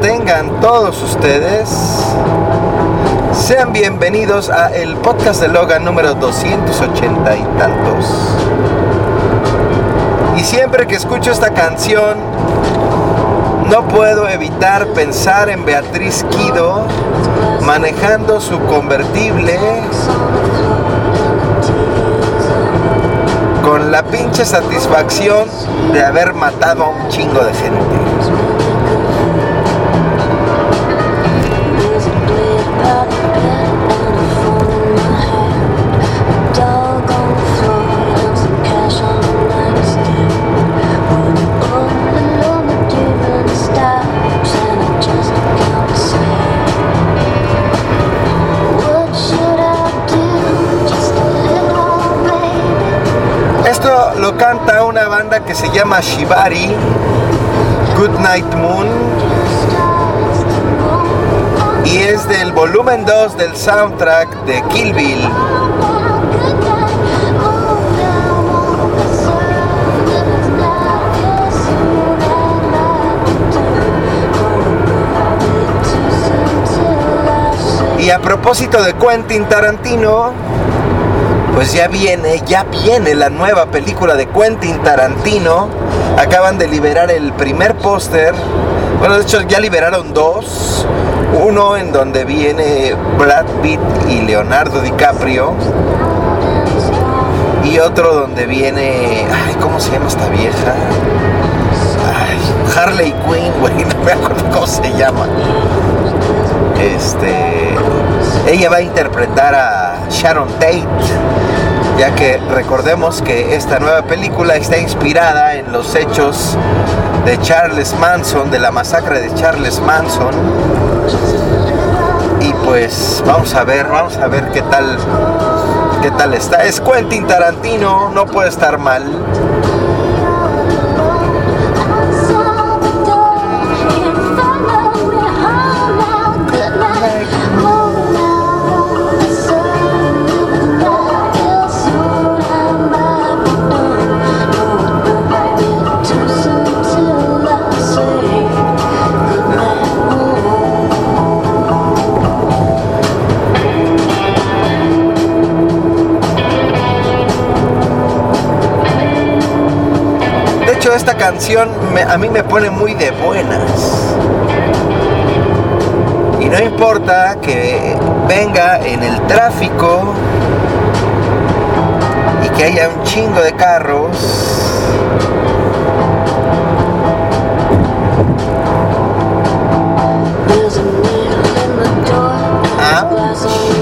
tengan todos ustedes. Sean bienvenidos a el podcast de Logan número 280 y tantos. Y siempre que escucho esta canción, no puedo evitar pensar en Beatriz Quido manejando su convertible con la pinche satisfacción de haber matado a un chingo de gente. Llama Shibari, Good Night Moon, y es del volumen 2 del soundtrack de Kill Bill. Y a propósito de Quentin Tarantino, pues ya viene, ya viene la nueva película de Quentin Tarantino. Acaban de liberar el primer póster. Bueno, de hecho ya liberaron dos. Uno en donde viene Brad Pitt y Leonardo DiCaprio. Y otro donde viene... Ay, ¿cómo se llama esta vieja? Ay, Harley Quinn, güey, no me acuerdo cómo se llama. Este... Ella va a interpretar a Sharon Tate ya que recordemos que esta nueva película está inspirada en los hechos de Charles Manson, de la masacre de Charles Manson. Y pues vamos a ver, vamos a ver qué tal, qué tal está. Es Quentin Tarantino, no puede estar mal. Canción me- a mí me pone muy de buenas. Y no importa que venga en el tráfico y que haya un chingo de carros. Ah.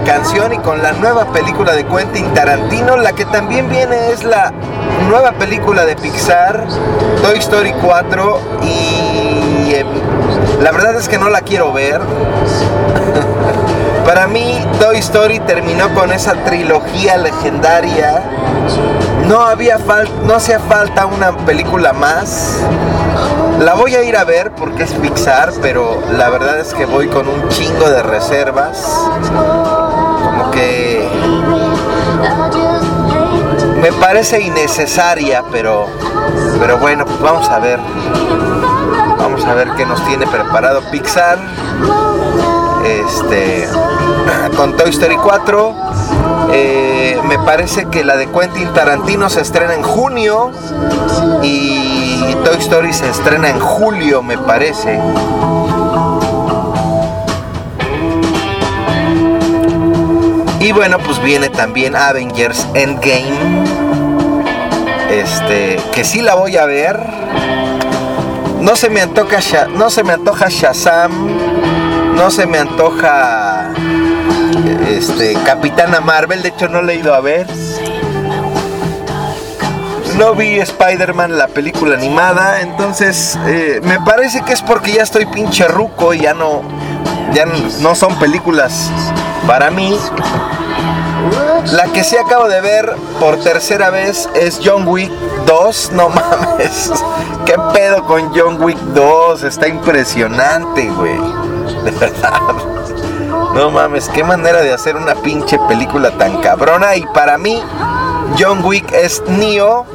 Canción y con la nueva película de Quentin Tarantino. La que también viene es la nueva película de Pixar, Toy Story 4. Y eh, la verdad es que no la quiero ver. Para mí, Toy Story terminó con esa trilogía legendaria. No había fal- no hacía falta una película más. La voy a ir a ver porque es Pixar, pero la verdad es que voy con un chingo de reservas. Que me parece innecesaria, pero pero bueno, pues vamos a ver. Vamos a ver qué nos tiene preparado Pixar. Este con Toy Story 4. Eh, me parece que la de Quentin Tarantino se estrena en junio y Toy Story se estrena en julio, me parece. Y bueno, pues viene también Avengers Endgame. Este, que sí la voy a ver. No se me antoja, no se me antoja Shazam. No se me antoja este Capitana Marvel, de hecho no le he ido a ver. No vi Spider-Man, la película animada, entonces eh, me parece que es porque ya estoy pinche ruco y ya no, ya no son películas para mí. La que sí acabo de ver por tercera vez es John Wick 2. No mames. ¿Qué pedo con John Wick 2? Está impresionante, güey. De verdad. No mames, qué manera de hacer una pinche película tan cabrona. Y para mí, John Wick es Neo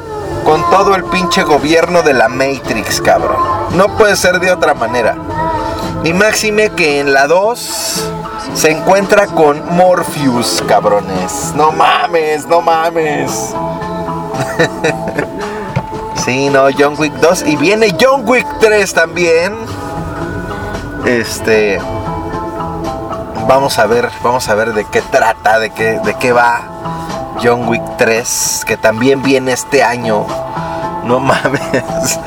con todo el pinche gobierno de la Matrix, cabrón. No puede ser de otra manera. Y máxime que en la 2 se encuentra con Morpheus, cabrones. No mames, no mames. sí, no, John Wick 2. Y viene John Wick 3 también. Este. Vamos a ver, vamos a ver de qué trata, de qué, de qué va John Wick 3, que también viene este año. No mames.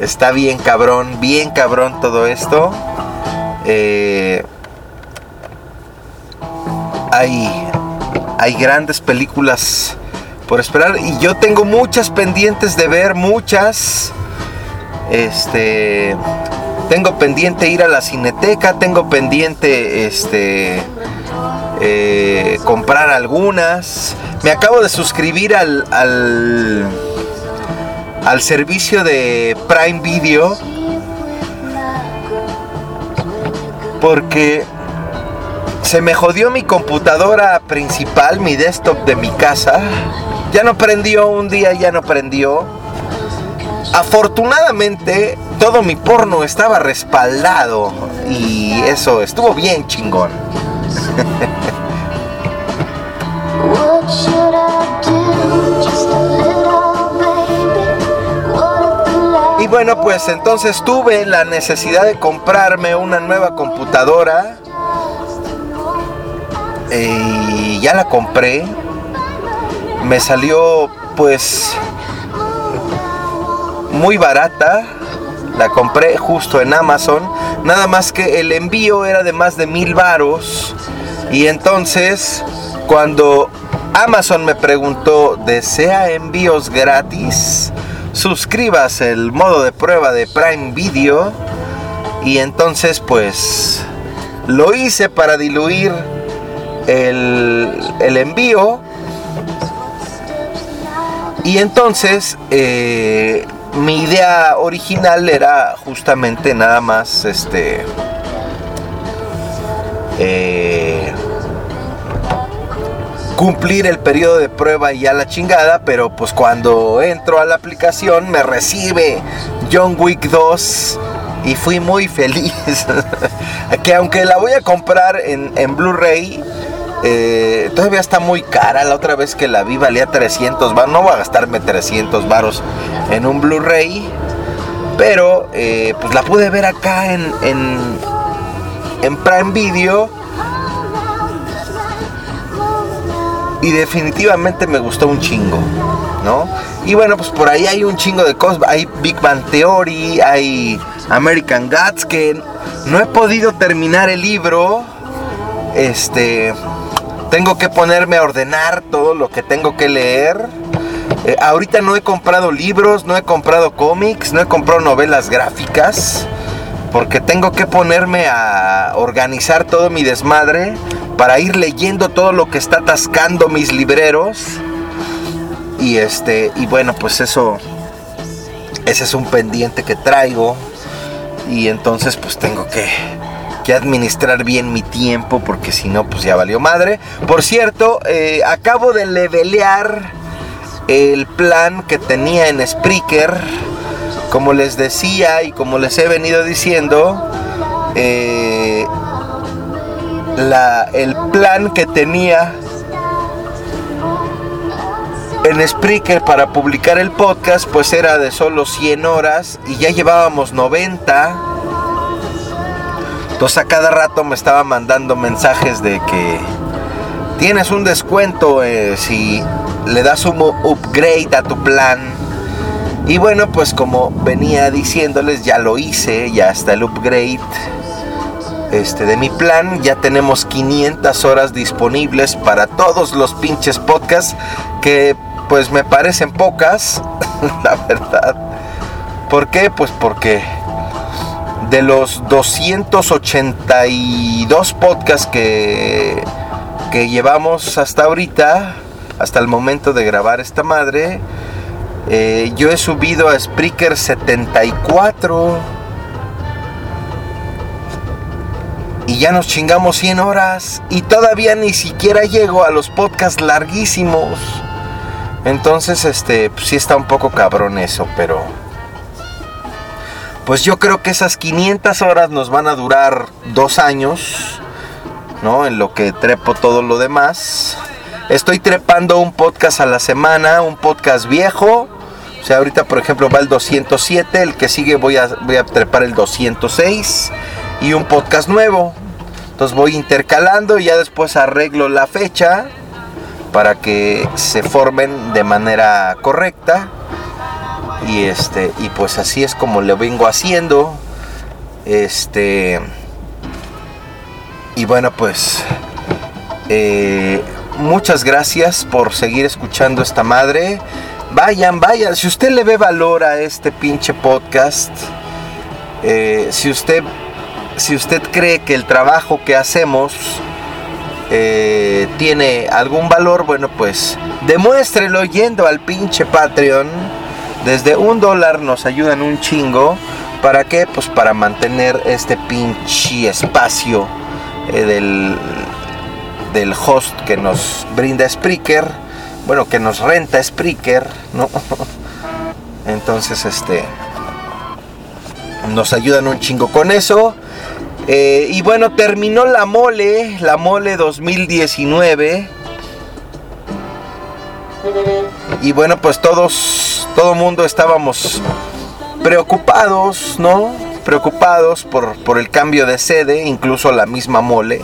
Está bien cabrón, bien cabrón todo esto. Eh, hay, hay grandes películas por esperar y yo tengo muchas pendientes de ver, muchas. Este, tengo pendiente ir a la cineteca, tengo pendiente este eh, comprar algunas. Me acabo de suscribir al, al al servicio de Prime Video porque se me jodió mi computadora principal, mi desktop de mi casa. Ya no prendió un día, ya no prendió. Afortunadamente, todo mi porno estaba respaldado y eso estuvo bien chingón. Y bueno, pues entonces tuve la necesidad de comprarme una nueva computadora. Y ya la compré. Me salió pues muy barata. La compré justo en Amazon. Nada más que el envío era de más de mil varos. Y entonces cuando Amazon me preguntó, ¿desea envíos gratis? Suscribas el modo de prueba de Prime Video. Y entonces pues lo hice para diluir el, el envío. Y entonces eh, mi idea original era justamente nada más este... eh, cumplir el periodo de prueba y ya la chingada, pero pues cuando entro a la aplicación me recibe John Wick 2 y fui muy feliz. que aunque la voy a comprar en, en Blu-ray, eh, todavía está muy cara. La otra vez que la vi valía 300 baros. No voy a gastarme 300 baros en un Blu-ray, pero eh, pues la pude ver acá en, en, en Prime Video. Y definitivamente me gustó un chingo, ¿no? Y bueno, pues por ahí hay un chingo de cosas. Hay Big Bang Theory, hay American Gods, que no he podido terminar el libro. Este, tengo que ponerme a ordenar todo lo que tengo que leer. Eh, ahorita no he comprado libros, no he comprado cómics, no he comprado novelas gráficas. Porque tengo que ponerme a organizar todo mi desmadre para ir leyendo todo lo que está atascando mis libreros. Y este, y bueno, pues eso, ese es un pendiente que traigo. Y entonces pues tengo que, administrar bien mi tiempo porque si no pues ya valió madre. Por cierto, eh, acabo de levelear el plan que tenía en Spreaker. Como les decía y como les he venido diciendo, eh, la- el plan que tenía en Spreaker para publicar el podcast pues era de solo 100 horas y ya llevábamos 90. Entonces a cada rato me estaba mandando mensajes de que tienes un descuento eh, si le das un upgrade a tu plan. Y bueno, pues como venía diciéndoles, ya lo hice, ya está el upgrade este, de mi plan. Ya tenemos 500 horas disponibles para todos los pinches podcasts que pues me parecen pocas, la verdad. ¿Por qué? Pues porque de los 282 podcasts que, que llevamos hasta ahorita, hasta el momento de grabar esta madre, eh, yo he subido a Spreaker 74. Y ya nos chingamos 100 horas. Y todavía ni siquiera llego a los podcasts larguísimos. Entonces, este, pues sí está un poco cabrón eso, pero... Pues yo creo que esas 500 horas nos van a durar dos años, ¿no? En lo que trepo todo lo demás. Estoy trepando un podcast a la semana, un podcast viejo. O sea, ahorita por ejemplo va el 207, el que sigue voy a, voy a trepar el 206 y un podcast nuevo. Entonces voy intercalando y ya después arreglo la fecha para que se formen de manera correcta. Y este, y pues así es como lo vengo haciendo. Este. Y bueno, pues. eh, muchas gracias por seguir escuchando esta madre. Vayan, vayan. Si usted le ve valor a este pinche podcast. eh, si usted. Si usted cree que el trabajo que hacemos eh, tiene algún valor, bueno, pues demuéstrelo yendo al pinche Patreon. Desde un dólar nos ayudan un chingo. ¿Para qué? Pues para mantener este pinche espacio eh, del, del host que nos brinda Spreaker. Bueno, que nos renta Spreaker, ¿no? Entonces, este. Nos ayudan un chingo con eso. Eh, y bueno, terminó la mole, la mole 2019. Y bueno, pues todos, todo mundo estábamos preocupados, ¿no? Preocupados por, por el cambio de sede, incluso la misma mole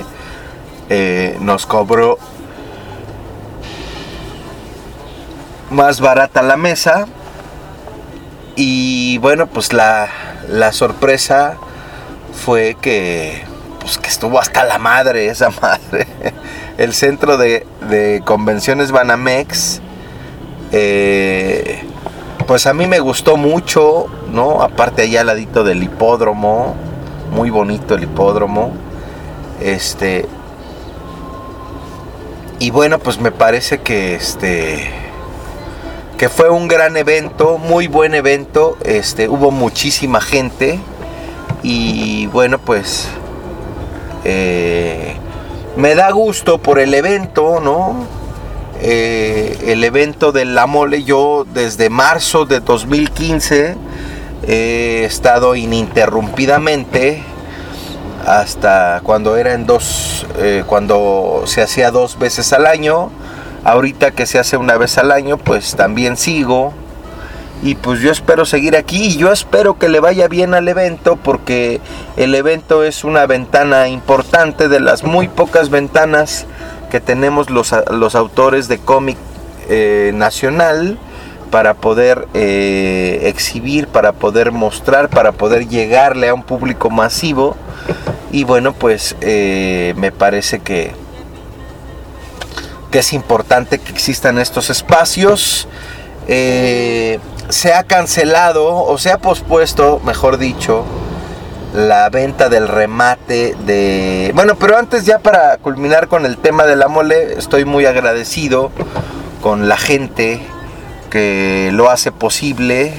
eh, nos cobró más barata la mesa. Y bueno, pues la, la sorpresa fue que, pues que estuvo hasta la madre esa madre. El centro de, de convenciones Banamex, eh, pues a mí me gustó mucho, ¿no? Aparte allá al ladito del hipódromo, muy bonito el hipódromo. Este. Y bueno, pues me parece que este. Que fue un gran evento, muy buen evento. Este, hubo muchísima gente. Y bueno, pues eh, me da gusto por el evento, ¿no? Eh, el evento de la mole, yo desde marzo de 2015 he estado ininterrumpidamente hasta cuando era en dos, eh, cuando se hacía dos veces al año. Ahorita que se hace una vez al año, pues también sigo. Y pues yo espero seguir aquí y yo espero que le vaya bien al evento porque el evento es una ventana importante de las muy pocas ventanas que tenemos los, los autores de cómic eh, nacional para poder eh, exhibir, para poder mostrar, para poder llegarle a un público masivo. Y bueno, pues eh, me parece que, que es importante que existan estos espacios. Se ha cancelado o se ha pospuesto, mejor dicho, la venta del remate de... Bueno, pero antes ya para culminar con el tema de la mole, estoy muy agradecido con la gente que lo hace posible,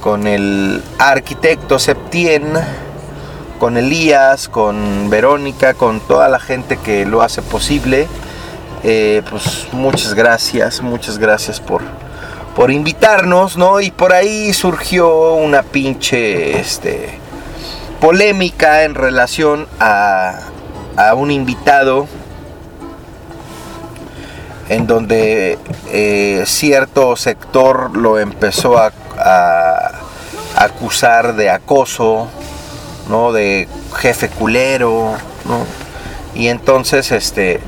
con el arquitecto Septien, con Elías, con Verónica, con toda la gente que lo hace posible. Eh, pues muchas gracias, muchas gracias por, por invitarnos, ¿no? Y por ahí surgió una pinche este, polémica en relación a, a un invitado en donde eh, cierto sector lo empezó a, acusar de acoso, ¿no? De jefe culero, ¿no? Y entonces, este,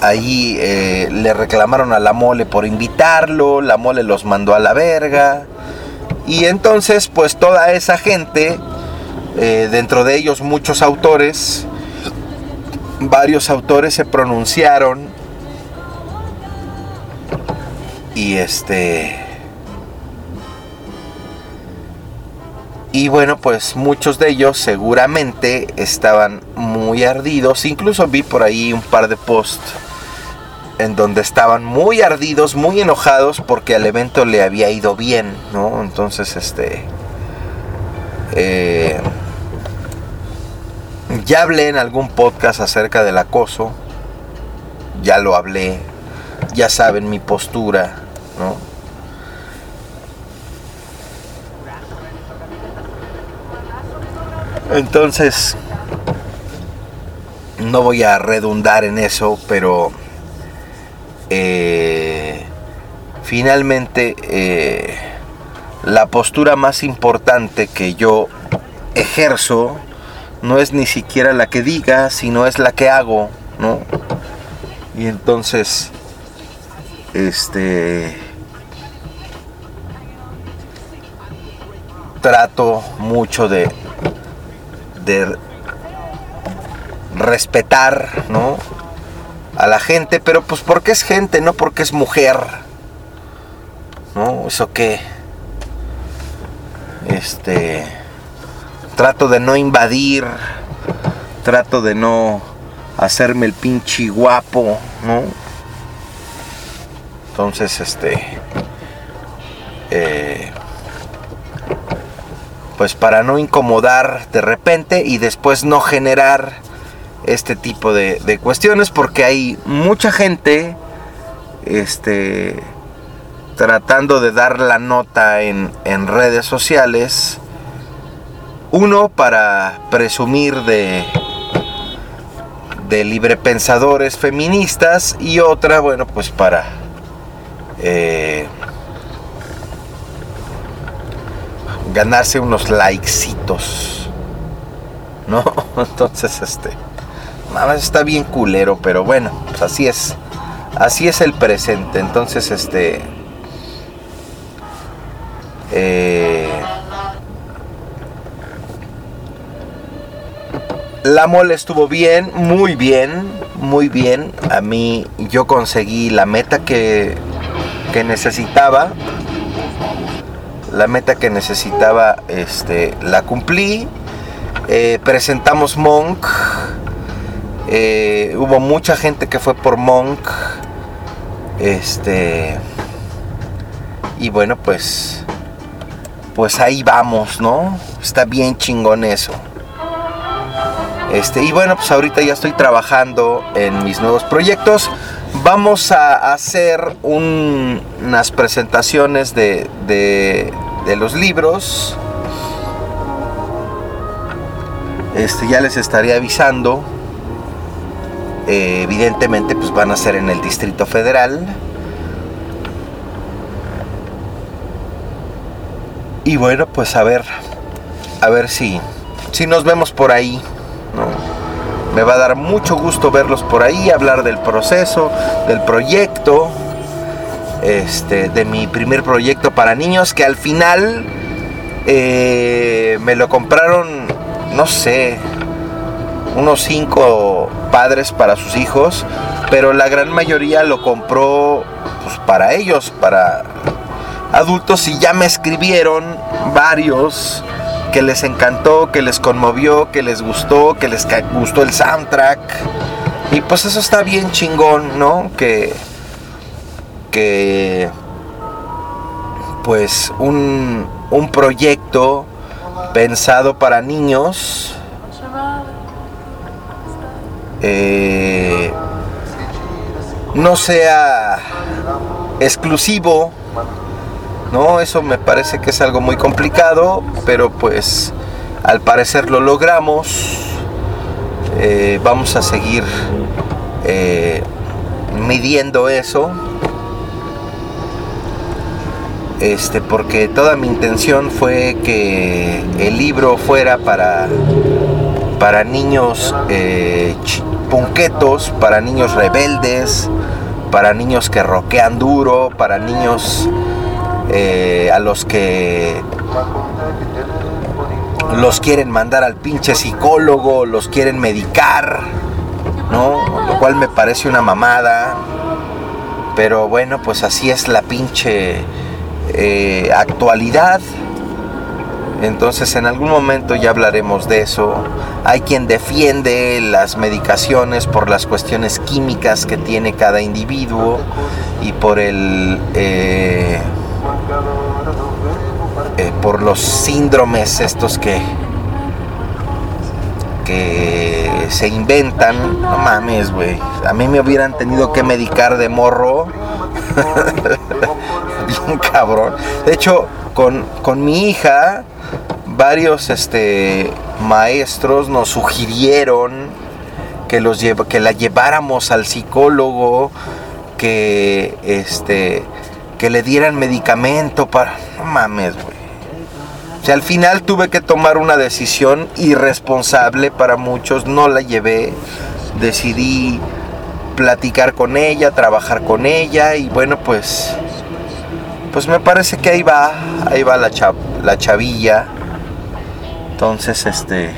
ahí eh, le reclamaron a la mole por invitarlo, la mole los mandó a la verga. Y entonces, pues toda esa gente, eh, dentro de ellos muchos autores, varios autores se pronunciaron y este y bueno pues muchos de ellos seguramente estaban muy ardidos. Incluso vi por ahí un par de posts en donde estaban muy ardidos muy enojados porque al evento le había ido bien no entonces este eh, ya hablé en algún podcast acerca del acoso. Ya lo hablé. Ya saben mi postura, ¿no? Entonces, no voy a redundar en eso, pero eh, finalmente eh, la postura más importante que yo ejerzo no es ni siquiera la que diga, sino es la que hago, ¿no? Y entonces, este, trato mucho de, de respetar, ¿no? A la gente, pero pues porque es gente, no porque es mujer, ¿no? Eso qué, este trato de no invadir, trato de no hacerme el pinche guapo, ¿no? Entonces, este, eh, pues para no incomodar de repente y después no generar este tipo de, de cuestiones, porque hay mucha gente, este, tratando de dar la nota en, en redes sociales, uno para presumir de, de librepensadores feministas y otra, bueno, pues para eh, ganarse unos likecitos. ¿No? Entonces, este. Está bien culero, pero bueno, pues así es. Así es el presente. Entonces, este. Eh, La mole estuvo bien, muy bien, muy bien. A mí yo conseguí la meta que, que necesitaba. La meta que necesitaba, este, la cumplí. Eh, presentamos Monk. Eh, hubo mucha gente que fue por Monk. Este. Y bueno, pues. Pues ahí vamos, ¿no? Está bien chingón eso. Este, y bueno, pues ahorita ya estoy trabajando en mis nuevos proyectos. Vamos a hacer un- unas presentaciones de, de- de los libros. Este, ya les estaré avisando. Eh, evidentemente, pues van a ser en el Distrito Federal. Y bueno, pues a ver, a ver si, si nos vemos por ahí. ¿no? Me va a dar mucho gusto verlos por ahí, hablar del proceso, del proyecto, este, de mi primer proyecto para niños, que al final eh, me lo compraron, no sé, unos cinco padres para sus hijos, pero la gran mayoría lo compró pues, para ellos, para adultos, y ya me escribieron varios que les encantó, que les conmovió, que les gustó, que les gustó el soundtrack. Y pues eso está bien chingón, ¿no? Que. Que. Pues un, un proyecto pensado para niños. Eh, no sea exclusivo ¿no? Eso me parece que es algo muy complicado, pero pues al parecer lo logramos. Eh, vamos a seguir eh, midiendo eso. Este, porque toda mi intención fue que el libro fuera para, para niños eh, punquetos, para niños rebeldes, para niños que roquean duro, para niños eh, a los que los quieren mandar al pinche psicólogo, los quieren medicar, ¿no? Lo cual me parece una mamada. Pero bueno, pues así es la pinche eh, actualidad. Entonces en algún momento ya hablaremos de eso. Hay quien defiende las medicaciones por las cuestiones químicas que tiene cada individuo y por el... eh, eh, por los síndromes estos que que se inventan, no mames, güey. A mí me hubieran tenido que medicar de morro. Bien cabrón. De hecho, con, con mi hija, varios este, maestros nos sugirieron que, los que la lleváramos al psicólogo, que, este, que le dieran medicamento para... No mames, güey. O sea, al final tuve que tomar una decisión irresponsable para muchos, no la llevé, decidí platicar con ella, trabajar con ella y bueno, pues pues me parece que ahí va, ahí va la, cha- la chavilla. Entonces, este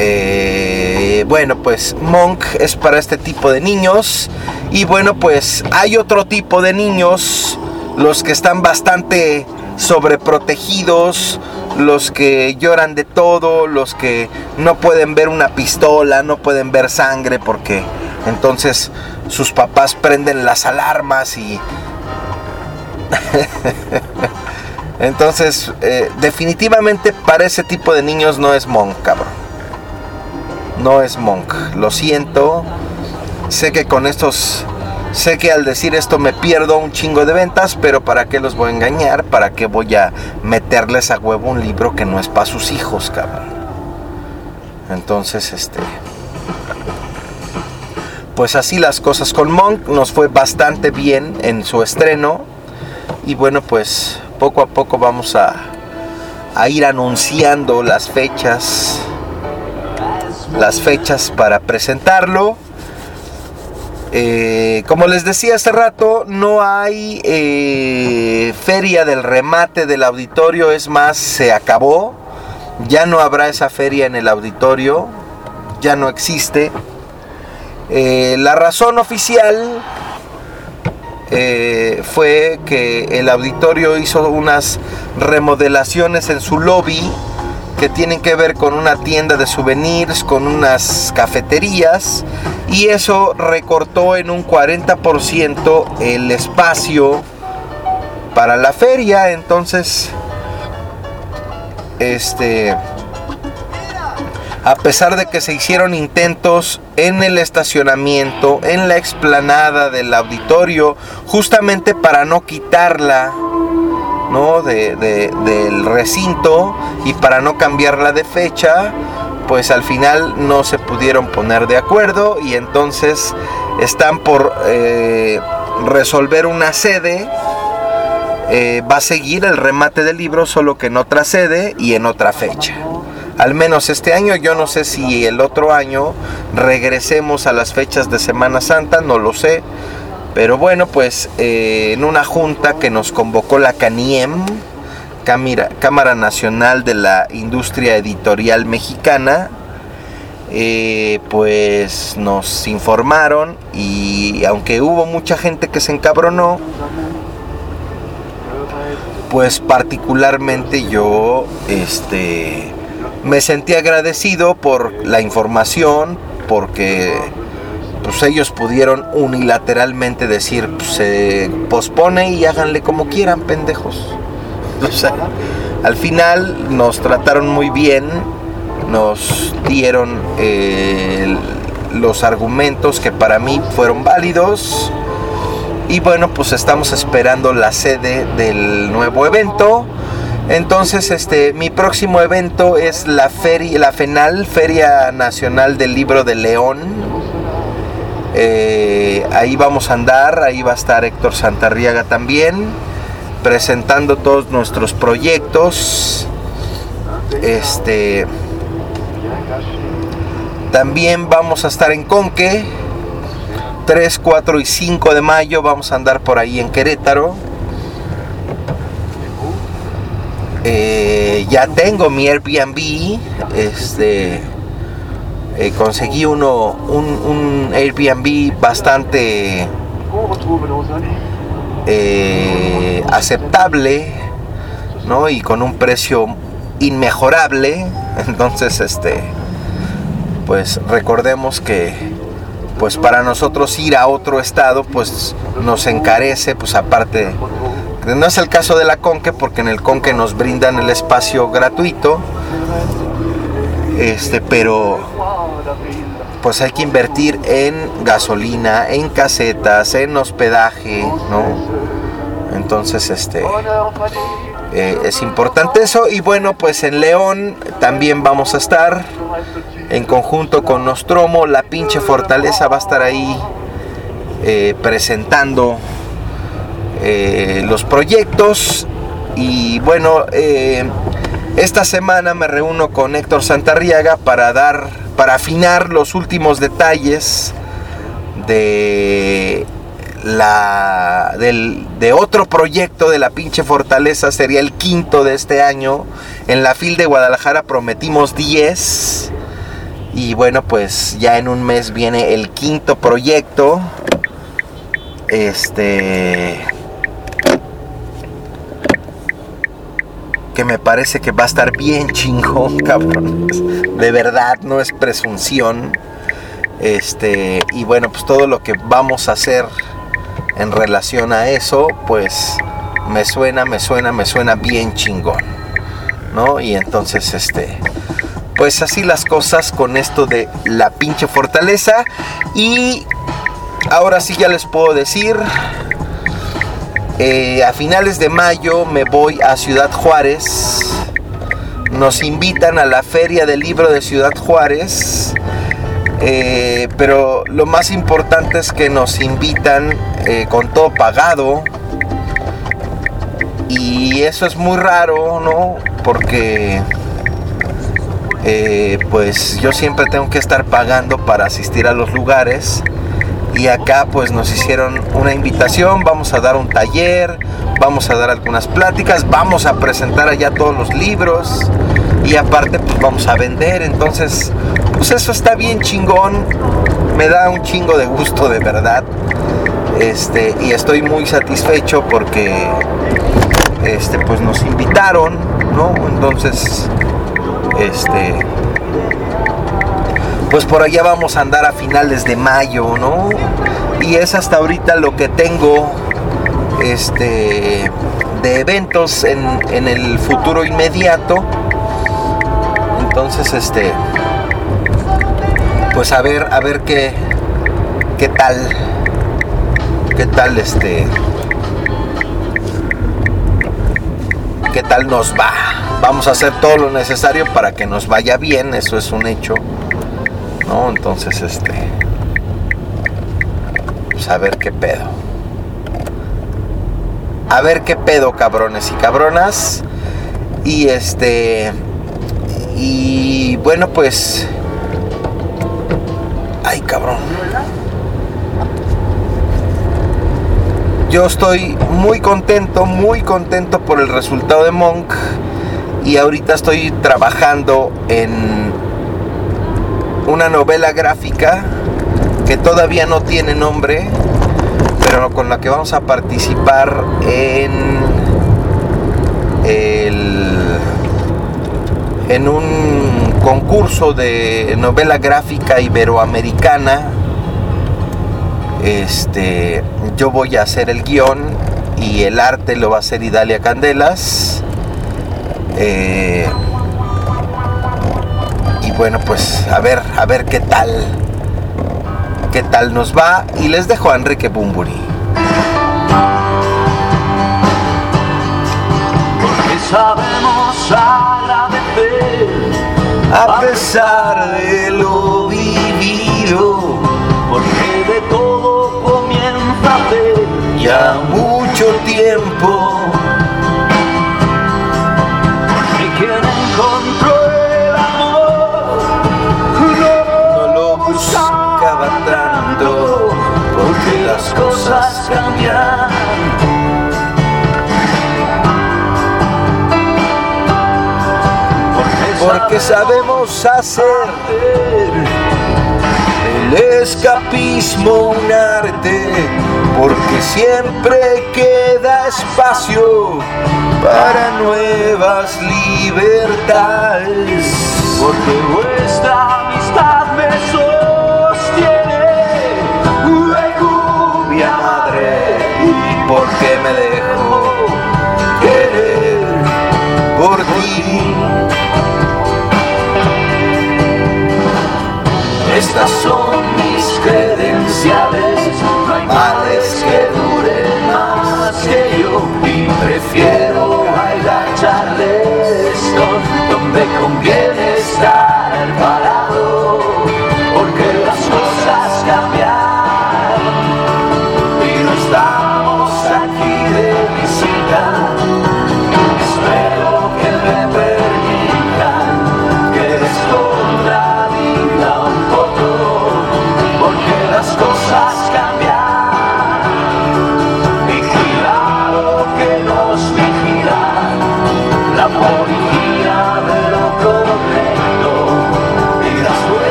eh, bueno, pues Monk es para este tipo de niños. Y bueno, pues hay otro tipo de niños, los que están bastante sobreprotegidos, los que lloran de todo, los que no pueden ver una pistola, no pueden ver sangre porque entonces sus papás prenden las alarmas y... entonces, eh, definitivamente para ese tipo de niños no es Monk, cabrón no es Monk. Lo siento. Sé que con estos. Sé que al decir esto me pierdo un chingo de ventas, pero ¿para qué los voy a engañar? ¿Para qué voy a meterles a huevo un libro que no es para sus hijos, cabrón? Entonces, este. Pues así las cosas con Monk. Nos fue bastante bien en su estreno. Y bueno, pues poco a poco vamos a, ir anunciando las fechas las fechas para presentarlo. Eh, como les decía hace rato, no hay eh, feria del remate del auditorio, es más, se acabó. Ya no habrá esa feria en el auditorio, ya no existe. Eh, la razón oficial eh, fue que el auditorio hizo unas remodelaciones en su lobby que tienen que ver con una tienda de souvenirs, con unas cafeterías y eso recortó en un 40% el espacio para la feria, entonces este a pesar de que se hicieron intentos en el estacionamiento, en la explanada del auditorio, justamente para no quitarla ¿no? De, de- del recinto y para no cambiarla de fecha, pues al final no se pudieron poner de acuerdo y entonces están por eh, resolver una sede. Eh, va a seguir el remate del libro, solo que en otra sede y en otra fecha. Al menos este año, yo no sé si el otro año regresemos a las fechas de Semana Santa, no lo sé. Pero bueno, pues eh, en una junta que nos convocó la CANIEM, Cámara, Cámara Nacional de la Industria Editorial Mexicana, eh, pues nos informaron y aunque hubo mucha gente que se encabronó, pues particularmente yo este, me sentí agradecido por la información, porque pues ellos pudieron unilateralmente decir, pues, se pospone y háganle como quieran, pendejos. O sea, al final nos trataron muy bien, nos dieron eh, los argumentos que para mí fueron válidos. Y bueno, pues estamos esperando la sede del nuevo evento. Entonces, este, mi próximo evento es la feria, la FENAL, Feria Nacional del Libro de León. Eh, ahí vamos a andar, ahí va a estar Héctor Santarriaga también, presentando todos nuestros proyectos. Este, también vamos a estar en Conque, 3, 4 y 5 de mayo, vamos a andar por ahí en Querétaro. Eh, ya tengo mi Airbnb, este, eh, conseguí uno, un, Airbnb bastante eh, aceptable, ¿no? Y con un precio inmejorable. Entonces, este, pues recordemos que, pues para nosotros ir a otro estado, pues nos encarece, pues aparte, no es el caso de la Conque, porque en el Conque nos brindan el espacio gratuito, este, pero pues hay que invertir en gasolina, en casetas, en hospedaje, ¿no? Entonces, este, eh, es importante eso. Y bueno, pues en León también vamos a estar en conjunto con Nostromo. La pinche fortaleza va a estar ahí eh, presentando eh, los proyectos. Y bueno, eh, esta semana me reúno con Héctor Santarriaga para dar, para afinar los últimos detalles de la del, de otro proyecto de la pinche fortaleza. Sería el quinto de este año. En la FIL de Guadalajara prometimos 10 y bueno pues ya en un mes viene el quinto proyecto. Este que me parece que va a estar bien chingón cabrón de verdad no es presunción este y bueno pues todo lo que vamos a hacer en relación a eso, pues me suena, me suena, me suena bien chingón, ¿no? Y entonces, este, pues así las cosas con esto de la pinche fortaleza. Y ahora sí ya les puedo decir, eh, a finales de mayo me voy a Ciudad Juárez. Nos invitan a la Feria del Libro de Ciudad Juárez. Eh, pero lo más importante es que nos invitan eh, con todo pagado. Y eso es muy raro, ¿no? Porque pues yo siempre tengo que estar pagando para asistir a los lugares. Y acá pues nos hicieron una invitación, vamos a dar un taller, vamos a dar algunas pláticas, vamos a presentar allá todos los libros y aparte pues vamos a vender. Entonces pues eso está bien chingón, me da un chingo de gusto de verdad. Este, y estoy muy satisfecho porque este, pues nos invitaron, ¿no? Entonces, este, pues por allá vamos a andar a finales de mayo, ¿no? Y es hasta ahorita lo que tengo, este, de eventos en, en el futuro inmediato. Entonces, este, pues a ver, a ver qué, qué tal, qué tal este, qué tal nos va. Vamos a hacer todo lo necesario para que nos vaya bien, eso es un hecho, ¿no? Entonces, este, pues a ver qué pedo. A ver qué pedo, cabrones y cabronas. Y este, y bueno, pues Ay, cabrón. Yo estoy muy contento, muy contento por el resultado de Monk. Y ahorita estoy trabajando en una novela gráfica que todavía no tiene nombre, pero con la que vamos a participar en el en un concurso de novela gráfica iberoamericana. Este, yo voy a hacer el guion y el arte lo va a hacer Idalia Candelas. Eh, bueno, pues a ver, a ver qué tal, qué tal nos va. Y les dejo a Enrique Bumburi. Porque sabemos agradecer a pesar de lo vivido, porque de todo comienza a ya mucho tiempo porque las cosas cambian. porque sabemos hacer el escapismo un arte, porque siempre queda espacio para nuevas libertades. Porque vuestra Estas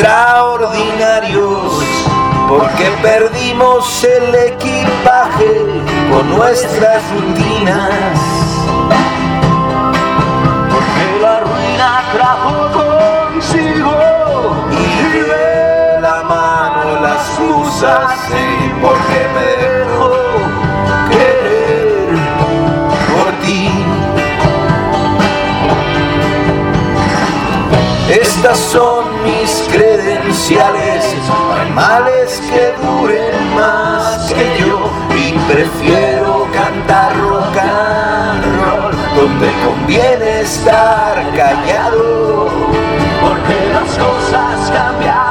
extraordinarios, porque perdimos el equipaje con nuestras rutinas, Porque la ruina trajo consigo y de la mano las musas, y porque me dejo querer por ti. Estas son mis credenciales, no hay males que duren más que yo y prefiero cantar rock and roll donde conviene estar callado. porque las cosas cambian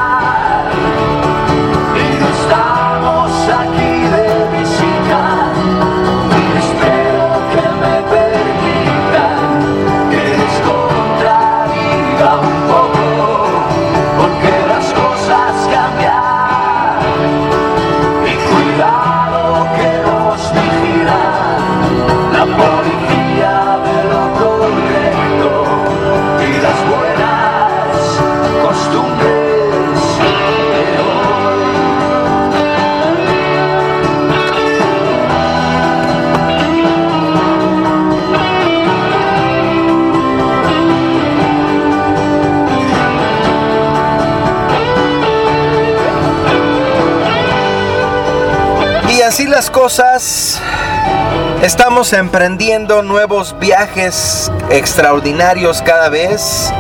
estamos emprendiendo nuevos viajes extraordinarios cada vez.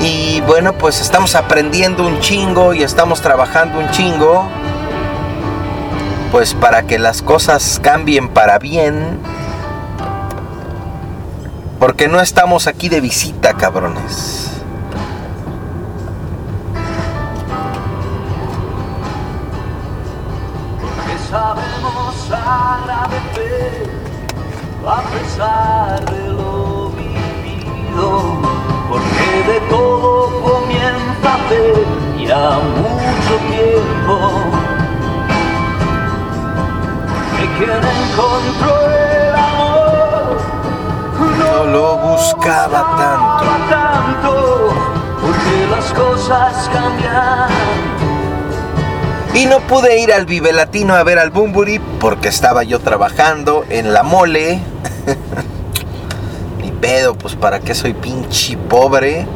Y bueno, pues estamos aprendiendo un chingo y estamos trabajando un chingo. Pues para que las cosas cambien para bien. Porque no estamos aquí de visita, cabrones. Y no pude ir al Vive Latino a ver al Bumburi porque estaba yo trabajando en la mole. Ni pedo, pues para qué soy pinche pobre.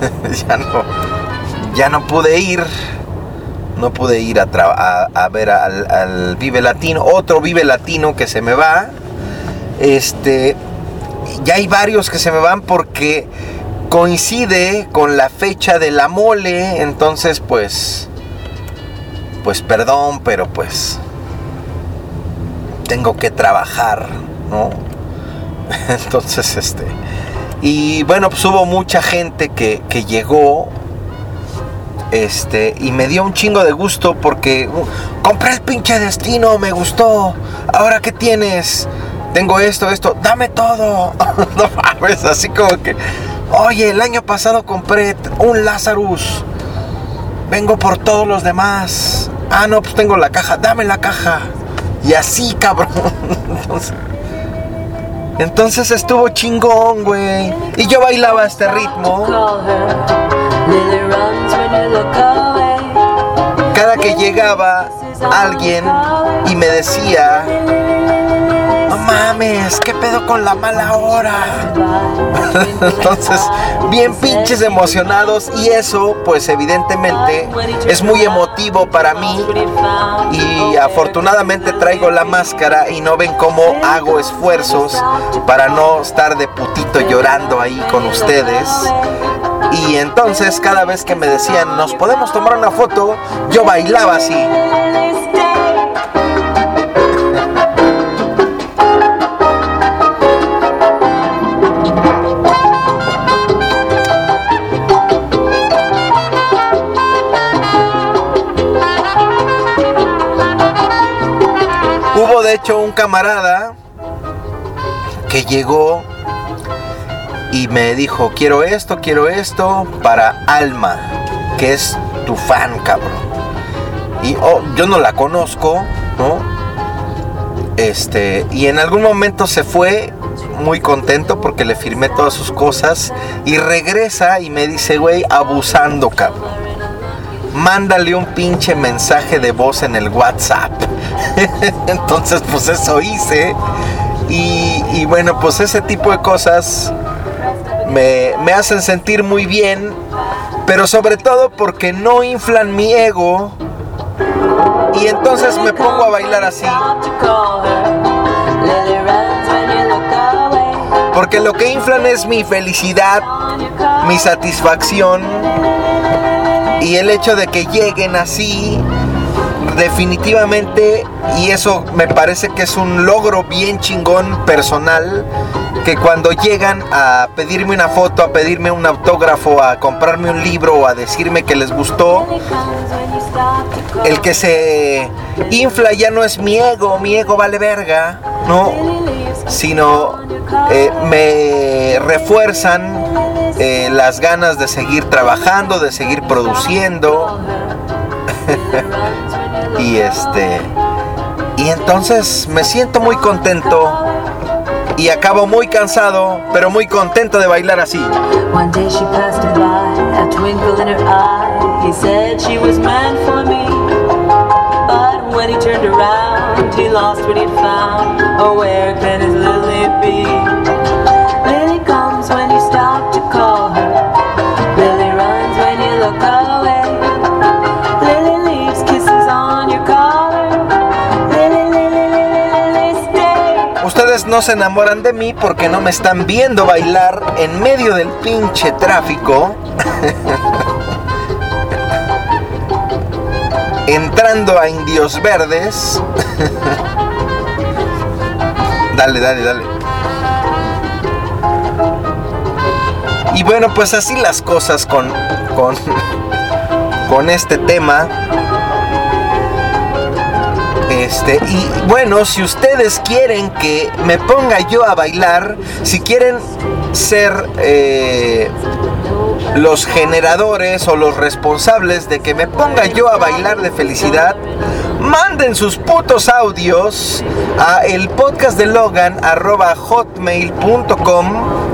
ya no. Ya no pude ir. No pude ir a, a ver al, al Vive Latino. Otro Vive Latino que se me va. Este. ya hay varios que se me van porque coincide con la fecha de la mole, entonces pues pues perdón, pero pues tengo que trabajar, ¿no? Entonces, este y bueno, pues hubo mucha gente que, que llegó este, y me dio un chingo de gusto porque uh, compré el pinche destino, me gustó. Ahora qué tienes? Tengo esto, esto, dame todo. no mames, así como que, oye, el año pasado compré un Lazarus. Vengo por todos los demás. Ah, no, pues tengo la caja, dame la caja. Y así, cabrón. Entonces, entonces estuvo chingón, güey. Y yo bailaba este ritmo. Cada que llegaba alguien y me decía, mames, ¿qué pedo con la mala hora? Entonces, bien pinches emocionados y eso, pues evidentemente, es muy emotivo para mí y afortunadamente traigo la máscara y no ven cómo hago esfuerzos para no estar de putito llorando ahí con ustedes. Y entonces cada vez que me decían, nos podemos tomar una foto, yo bailaba así. Hecho un camarada que llegó y me dijo, quiero esto, quiero esto para Alma, que es tu fan, cabrón. Y oh, yo no la conozco, ¿no? Este, y en algún momento se fue muy contento porque le firmé todas sus cosas y regresa y me dice, güey, abusando, cabrón. Mándale un pinche mensaje de voz en el WhatsApp. Entonces, pues eso hice. Y, bueno, pues ese tipo de cosas me hacen sentir muy bien, pero sobre todo porque no inflan mi ego y entonces me pongo a bailar así. Porque lo que inflan es mi felicidad, mi satisfacción y el hecho de que lleguen así definitivamente y eso me parece que es un logro bien chingón personal que cuando llegan a pedirme una foto, a pedirme un autógrafo, a comprarme un libro o a decirme que les gustó, el que se infla ya no es mi ego, mi ego vale verga, no, sino eh, me refuerzan eh, las ganas de seguir trabajando, de seguir produciendo. y este y entonces me siento muy contento y acabo muy cansado, pero muy contento de bailar así. One day she passed him by, a twinkle in her eye. He said she was meant for me. But when he turned around, he lost what he'd found. Oh, where can his lily be? No se enamoran de mí porque no me están viendo bailar en medio del pinche tráfico. Entrando a Indios Verdes. dale, dale, dale. Y bueno, pues así las cosas con, con, con este tema. Este, y bueno, si ustedes quieren que me ponga yo a bailar, si quieren ser eh, los generadores o los responsables de que me ponga yo a bailar de felicidad, manden sus putos audios a el podcast de Logan hotmail.com.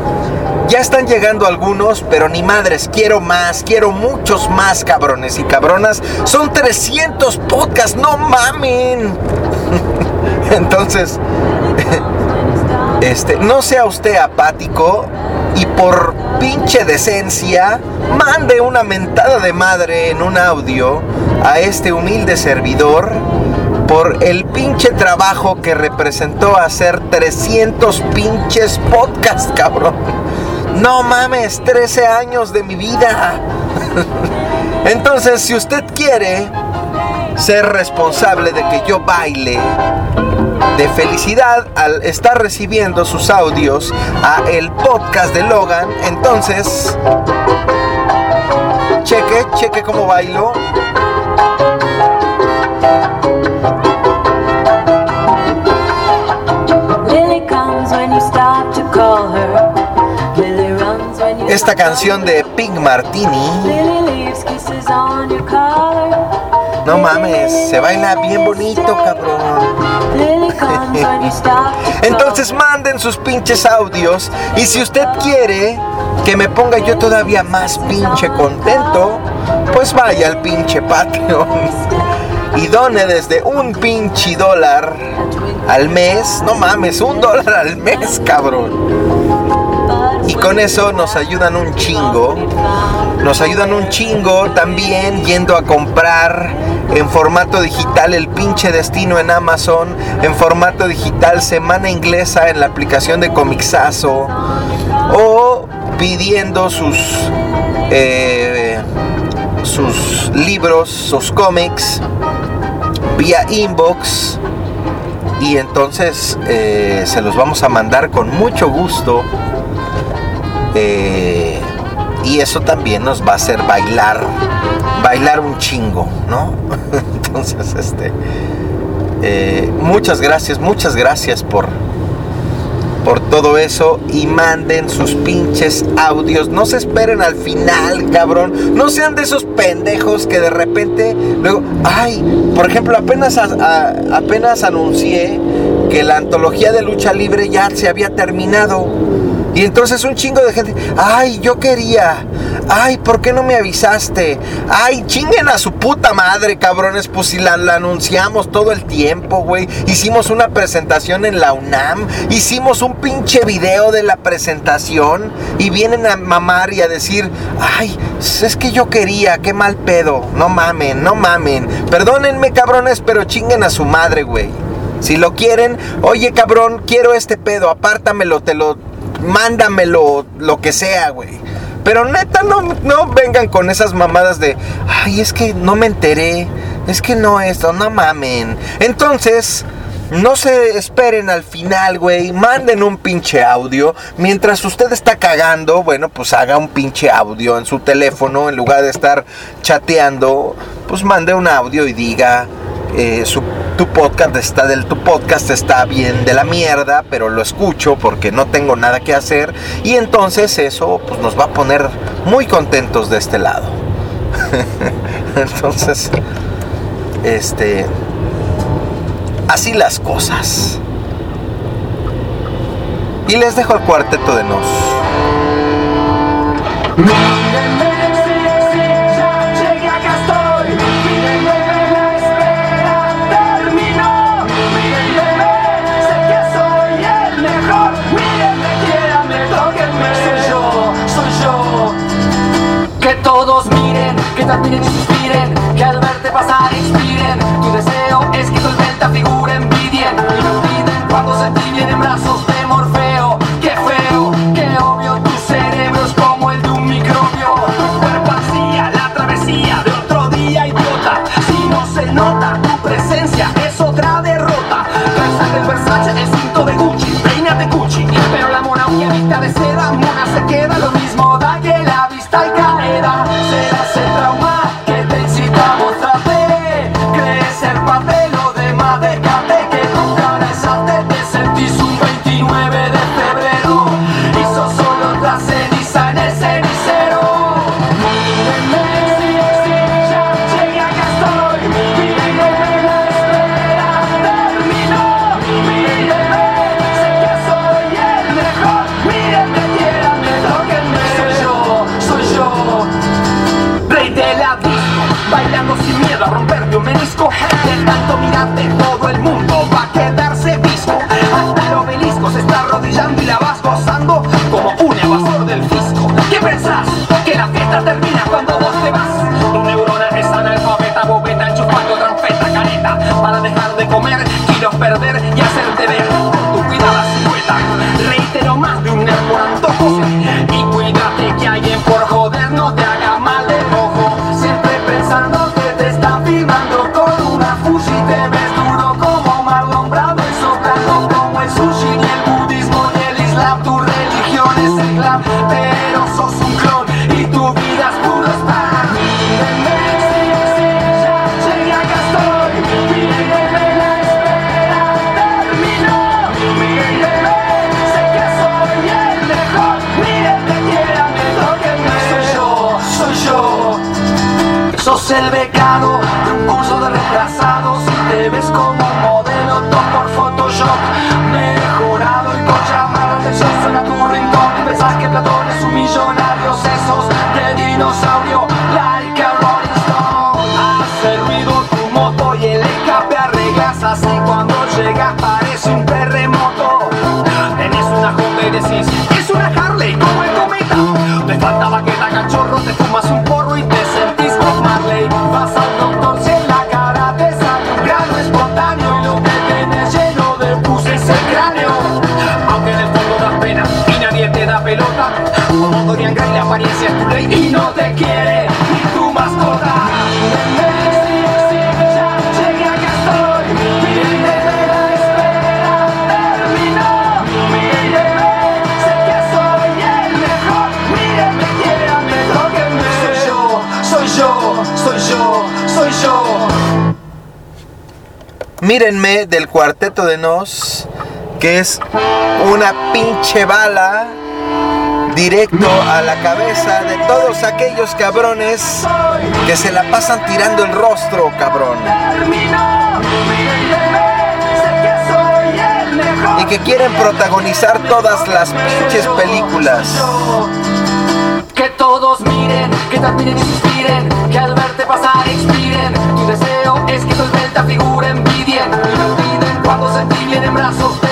Ya están llegando algunos, pero ni madres, quiero más, quiero muchos más cabrones y cabronas. Son 300 podcasts, no mamen. Entonces, este, no sea usted apático y por pinche decencia, mande una mentada de madre en un audio a este humilde servidor por el pinche trabajo que representó hacer 300 pinches podcasts, cabrón. No mames, 13 años de mi vida. Entonces, si usted quiere ser responsable de que yo baile de felicidad al estar recibiendo sus audios a el podcast de Logan, entonces cheque, cheque cómo bailo. Esta canción de Pink Martini, no mames, se baila bien bonito, cabrón. Entonces manden sus pinches audios y si usted quiere que me ponga yo todavía más pinche contento, pues vaya al pinche Patreon y done desde un pinche dólar al mes. No mames, un dólar al mes, cabrón. Con eso nos ayudan un chingo. Nos ayudan un chingo también yendo a comprar en formato digital el pinche destino en Amazon, en formato digital semana inglesa en la aplicación de Comixazo o pidiendo sus eh, sus libros, sus cómics vía inbox y entonces eh, se los vamos a mandar con mucho gusto eh, y eso también nos va a hacer bailar, bailar un chingo, ¿no? Entonces, este, eh, muchas gracias, muchas gracias por, por todo eso y manden sus pinches audios. No se esperen al final, cabrón. No sean de esos pendejos que de repente luego, ay, por ejemplo, apenas apenas anuncié que la antología de lucha libre ya se había terminado. Y entonces un chingo de gente, ay, yo quería, ay, ¿por qué no me avisaste? Ay, chinguen a su puta madre, cabrones, pues si la, anunciamos todo el tiempo, güey. Hicimos una presentación en la UNAM, hicimos un pinche video de la presentación y vienen a mamar y a decir, ay, es que yo quería, qué mal pedo, no mamen, no mamen. Perdónenme, cabrones, pero chinguen a su madre, güey. Si lo quieren, oye cabrón, quiero este pedo, apártamelo, te lo, mándamelo, lo que sea, güey. Pero neta, no, no vengan con esas mamadas de, ay, es que no me enteré, es que no esto, no mamen. Entonces, no se esperen al final, güey. Manden un pinche audio. Mientras usted está cagando, bueno, pues haga un pinche audio en su teléfono. En lugar de estar chateando, pues mande un audio y diga, eh, su, tu podcast está del tu podcast está bien de la mierda, pero lo escucho porque no tengo nada que hacer y entonces eso pues nos va a poner muy contentos de este lado. entonces, este, así las cosas. Y les dejo el cuarteto de nos. Miren, que Mírenme del cuarteto de Nos, que es una pinche bala directo a la cabeza de todos aquellos cabrones que se la pasan tirando el rostro, cabrón. Y que quieren protagonizar todas las pinches películas. Que todos miren, que también inspiren, que al verte pasar expiren. Tu deseo es que tu esbelta cuando sentí bien en brazos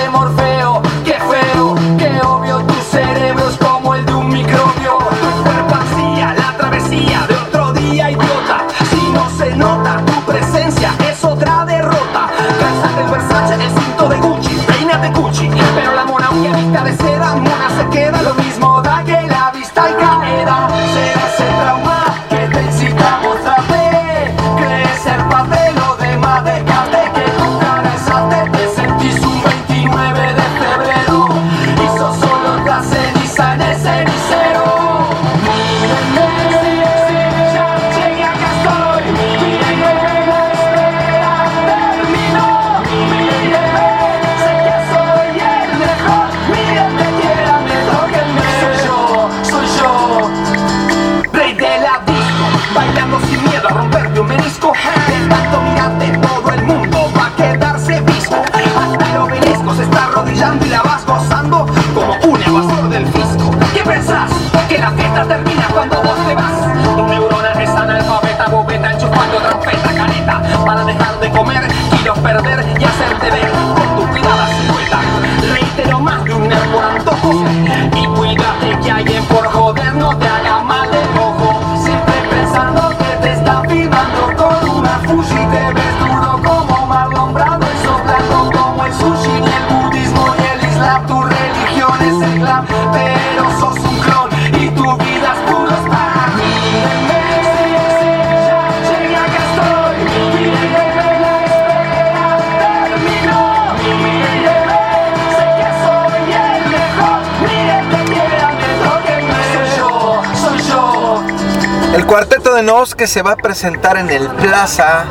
Que se va a presentar en el Plaza,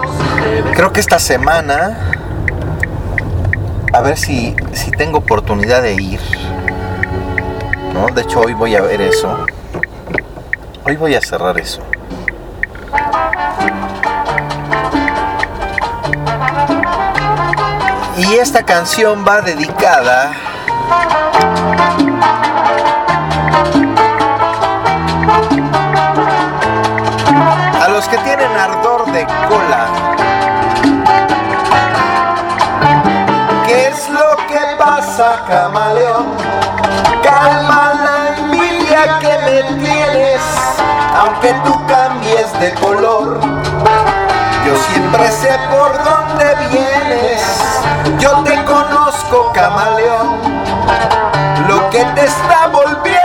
creo que esta semana. A ver si, si tengo oportunidad de ir. ¿No? De hecho, hoy voy a ver eso. Hoy voy a cerrar eso. Y esta canción va dedicada tienen ardor de cola. ¿Qué es lo que pasa, camaleón? Calma la envidia que me tienes, aunque tú cambies de color. Yo siempre sé por dónde vienes, yo te conozco, camaleón, lo que te está volviendo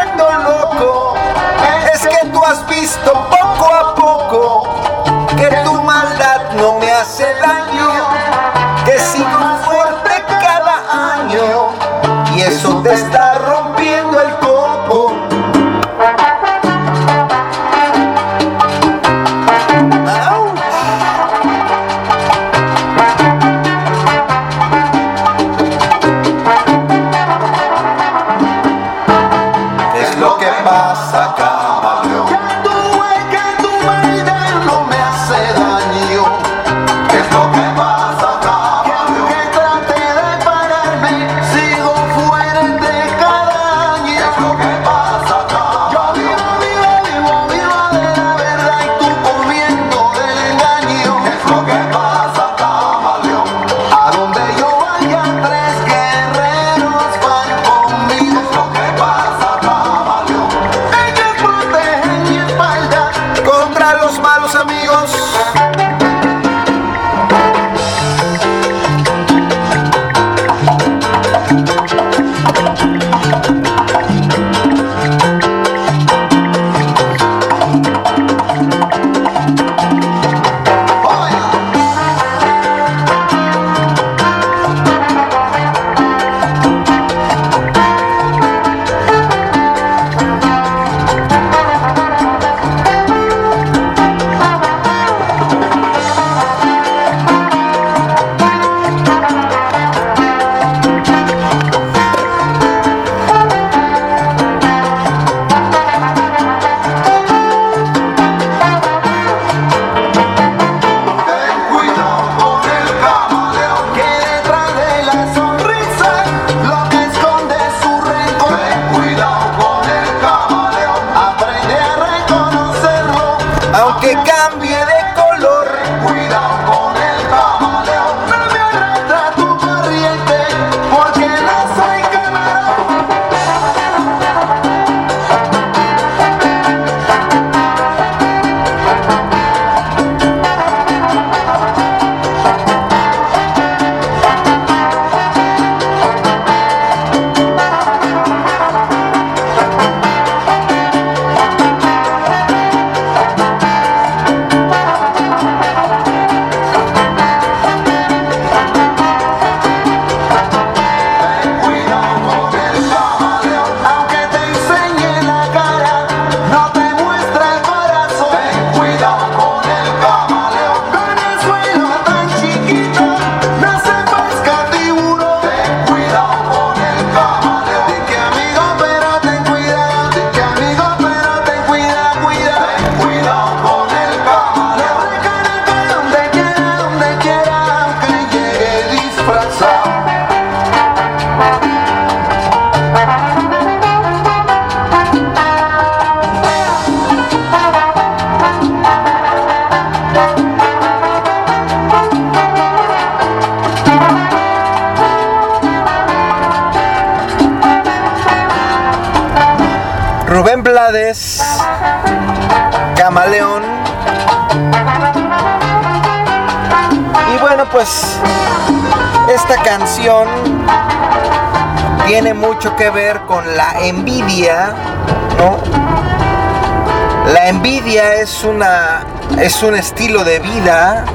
te está que ver con la envidia, ¿no? La envidia es una es un estilo de vida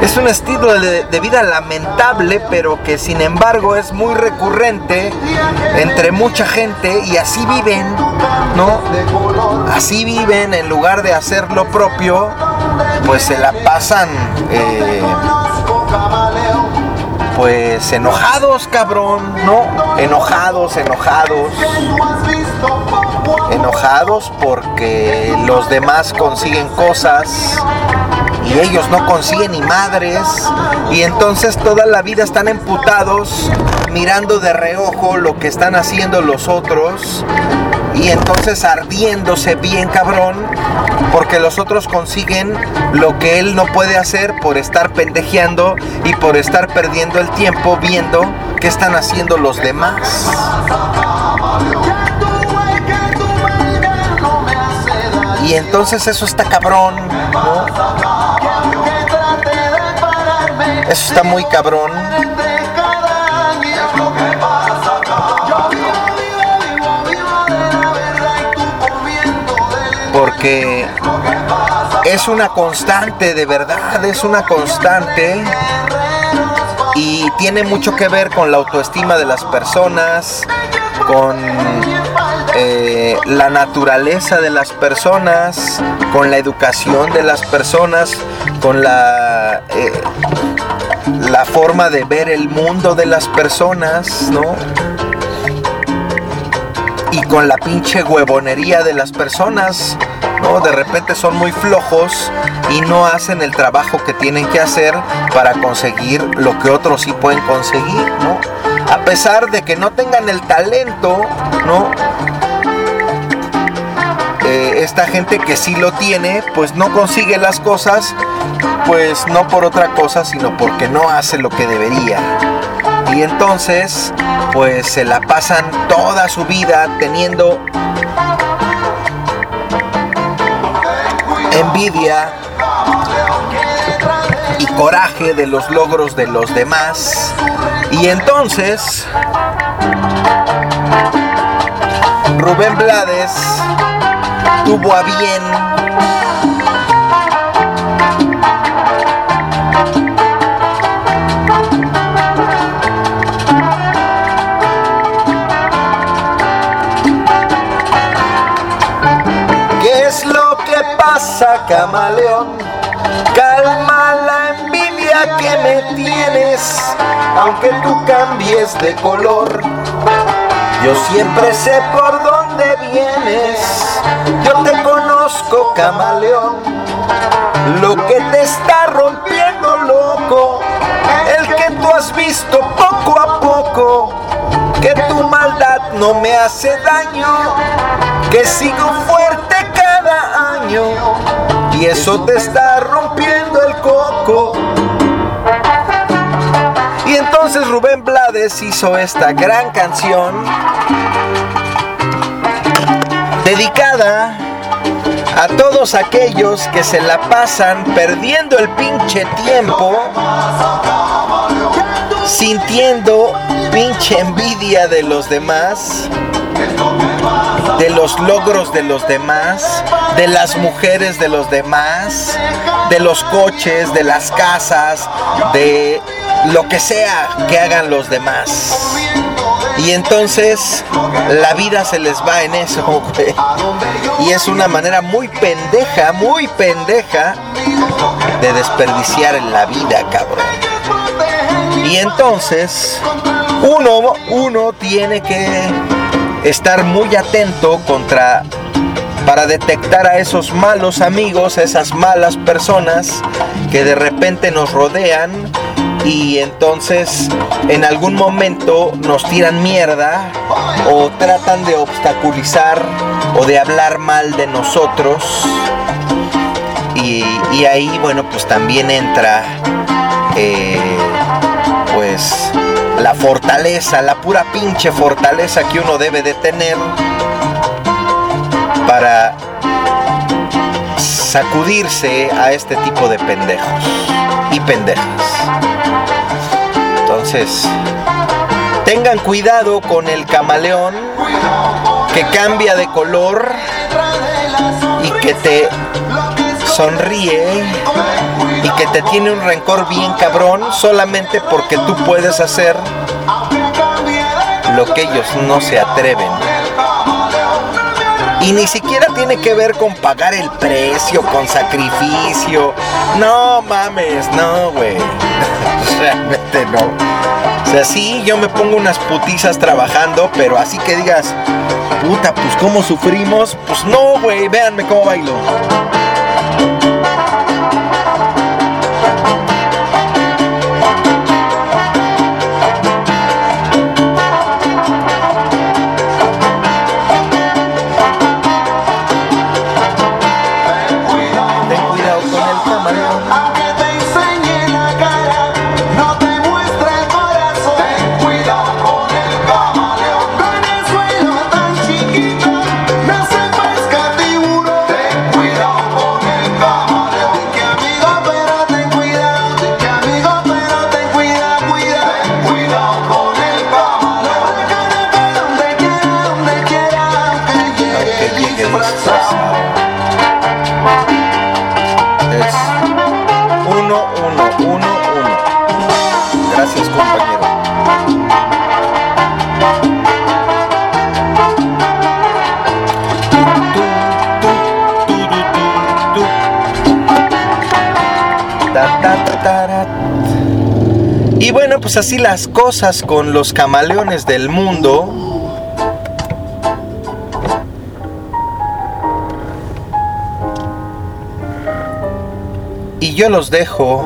es un estilo de, de vida lamentable, pero que sin embargo es muy recurrente entre mucha gente y así viven, ¿no? Así viven en lugar de hacer lo propio, pues se la pasan, eh, pues enojados, cabrón, ¿no? Enojados, enojados. Enojados porque los demás consiguen cosas y ellos no consiguen ni madres y entonces toda la vida están emputados mirando de reojo lo que están haciendo los otros y entonces ardiéndose bien cabrón porque los otros consiguen lo que él no puede hacer por estar pendejeando y por estar perdiendo el tiempo viendo qué están haciendo los demás. Y entonces eso está cabrón. Eso está muy cabrón. Porque es una constante, de verdad, es una constante y tiene mucho que ver con la autoestima de las personas, con eh, la naturaleza de las personas, con la educación de las personas, con la, eh, la forma de ver el mundo de las personas, ¿no? Y con la pinche huevonería de las personas, De repente son muy flojos y no hacen el trabajo que tienen que hacer para conseguir lo que otros sí pueden conseguir, ¿no? A pesar de que no tengan el talento, ¿no? Eh, esta gente que sí lo tiene, pues no consigue las cosas, pues no por otra cosa, sino porque no hace lo que debería. Y entonces, pues se la pasan toda su vida teniendo envidia y coraje de los logros de los demás. Y entonces, Rubén Blades tuvo a bien pasa, camaleón? Calma la envidia que me tienes, aunque tú cambies de color. Yo siempre sé por dónde vienes, yo te conozco, camaleón. Lo que te está rompiendo loco, el que tú has visto poco a poco, que tu maldad no me hace daño, que sigo fuerte y eso te está rompiendo el coco. Y entonces Rubén Blades hizo esta gran canción dedicada a todos aquellos que se la pasan perdiendo el pinche tiempo, sintiendo pinche envidia de los demás, de los logros de los demás, de las mujeres de los demás, de los coches, de las casas, de lo que sea que hagan los demás. Y entonces la vida se les va en eso, güey. Y es una manera muy pendeja, muy pendeja de desperdiciar la vida, cabrón. Y entonces uno, uno tiene que estar muy atento contra para detectar a esos malos amigos, esas malas personas que de repente nos rodean y entonces en algún momento nos tiran mierda o tratan de obstaculizar o de hablar mal de nosotros. Y, ahí bueno pues también entra eh, la fortaleza, la pura pinche fortaleza que uno debe de tener para sacudirse a este tipo de pendejos y pendejas. Entonces, tengan cuidado con el camaleón que cambia de color y que te sonríe y que te tiene un rencor bien cabrón solamente porque tú puedes hacer lo que ellos no se atreven. Y ni siquiera tiene que ver con pagar el precio, con sacrificio. No mames, no, güey. Realmente no. O sea, sí, yo me pongo unas putizas trabajando, pero así que digas, puta, pues cómo sufrimos. Pues no, güey, véanme cómo bailo. Pues así las cosas con los camaleones del mundo. Y yo los dejo.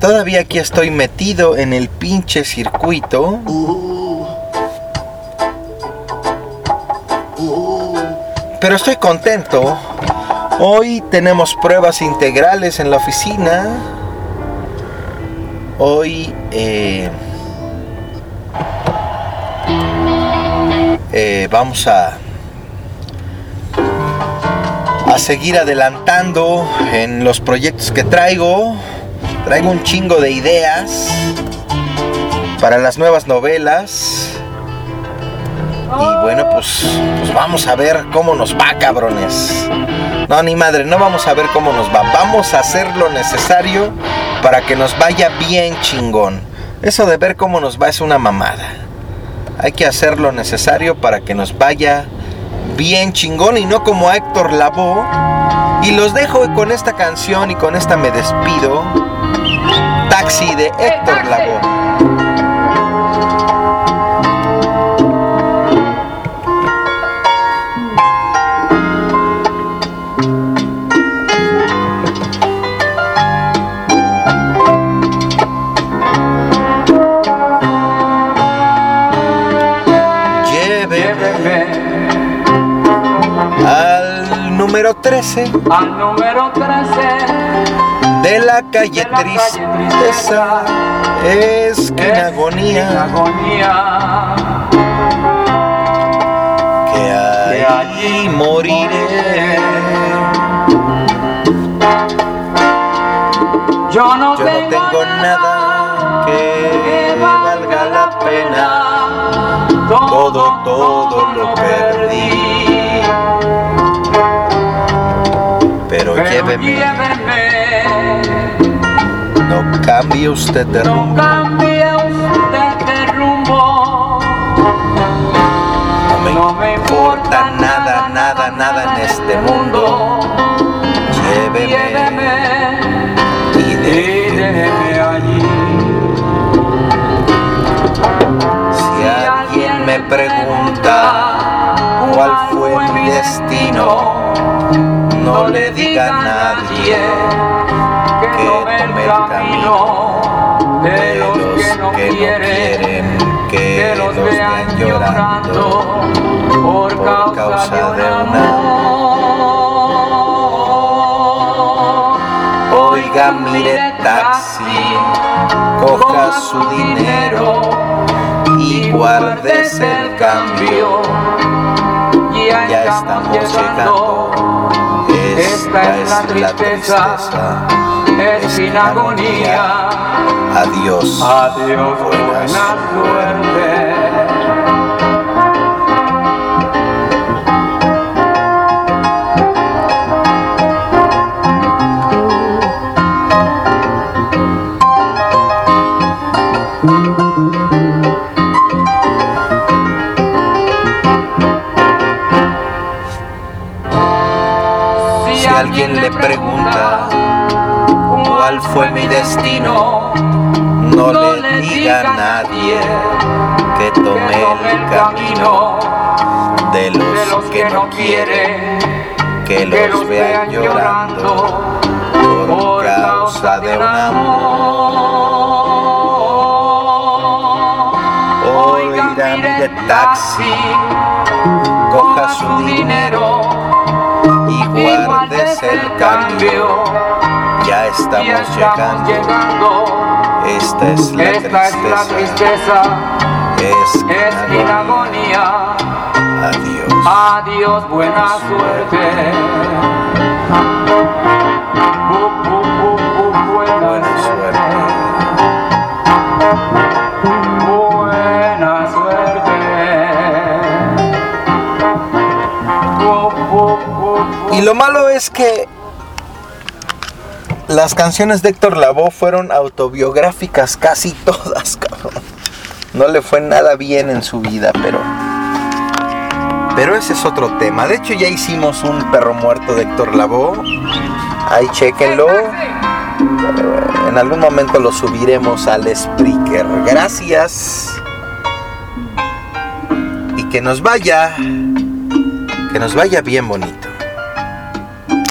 Todavía aquí estoy metido en el pinche circuito. Pero estoy contento. Hoy tenemos pruebas integrales en la oficina. Hoy eh, eh, vamos a a seguir adelantando en los proyectos que traigo. Traigo un chingo de ideas para las nuevas novelas. Y bueno, pues, pues vamos a ver cómo nos va, cabrones. No, ni madre, no vamos a ver cómo nos va. Vamos a hacer lo necesario para que nos vaya bien chingón. Eso de ver cómo nos va es una mamada. Hay que hacer lo necesario para que nos vaya bien chingón y no como a Héctor Lavoe. Y los dejo con esta canción y con esta me despido. Taxi de Héctor Lavoe. Número 13 Al número 13 de la calle de la calle Tristeza, esquina en agonía, agonía. que allí moriré. Yo no, Yo no tengo nada que valga la pena, todo, todo lo perdí. Pero lléveme, lléveme, no cambie usted de no rumbo, cambie usted de rumbo. no me importa nada, nada, nada en este mundo. Lléveme. Y déjeme allí. Si alguien me pregunta cuál fue mi destino, no le diga a nadie que tome el camino de los que no quieren que los vean llorando por causa de un amor. Oiga, mire taxi, coja su dinero y guardes el cambio. Ya estamos llegando. Esta es la tristeza, es sin agonía. Adiós. Adiós, buena suerte. Fue mi destino, no le diga a nadie que tomé el camino de los que no quieren que los vean llorando por causa de un amor. Oiga, mire taxi, coja su dinero y guardes el cambio. Ya Ya estamos estamos llegando. llegando. Esta es la Esta es la tristeza. tristeza, es Es agonía. Adiós. Adiós, buena suerte. Bu, bu, bu, bu, buena Buena suerte. Buena suerte. Y lo malo es que las canciones de Héctor Lavoe fueron autobiográficas casi todas, cabrón. No le fue nada bien en su vida, pero pero ese es otro tema. De hecho ya hicimos un perro muerto de Héctor Lavoe. Ahí chéquenlo. En algún momento lo subiremos al Spreaker. Gracias. Y que nos vaya. Que nos vaya bien bonito.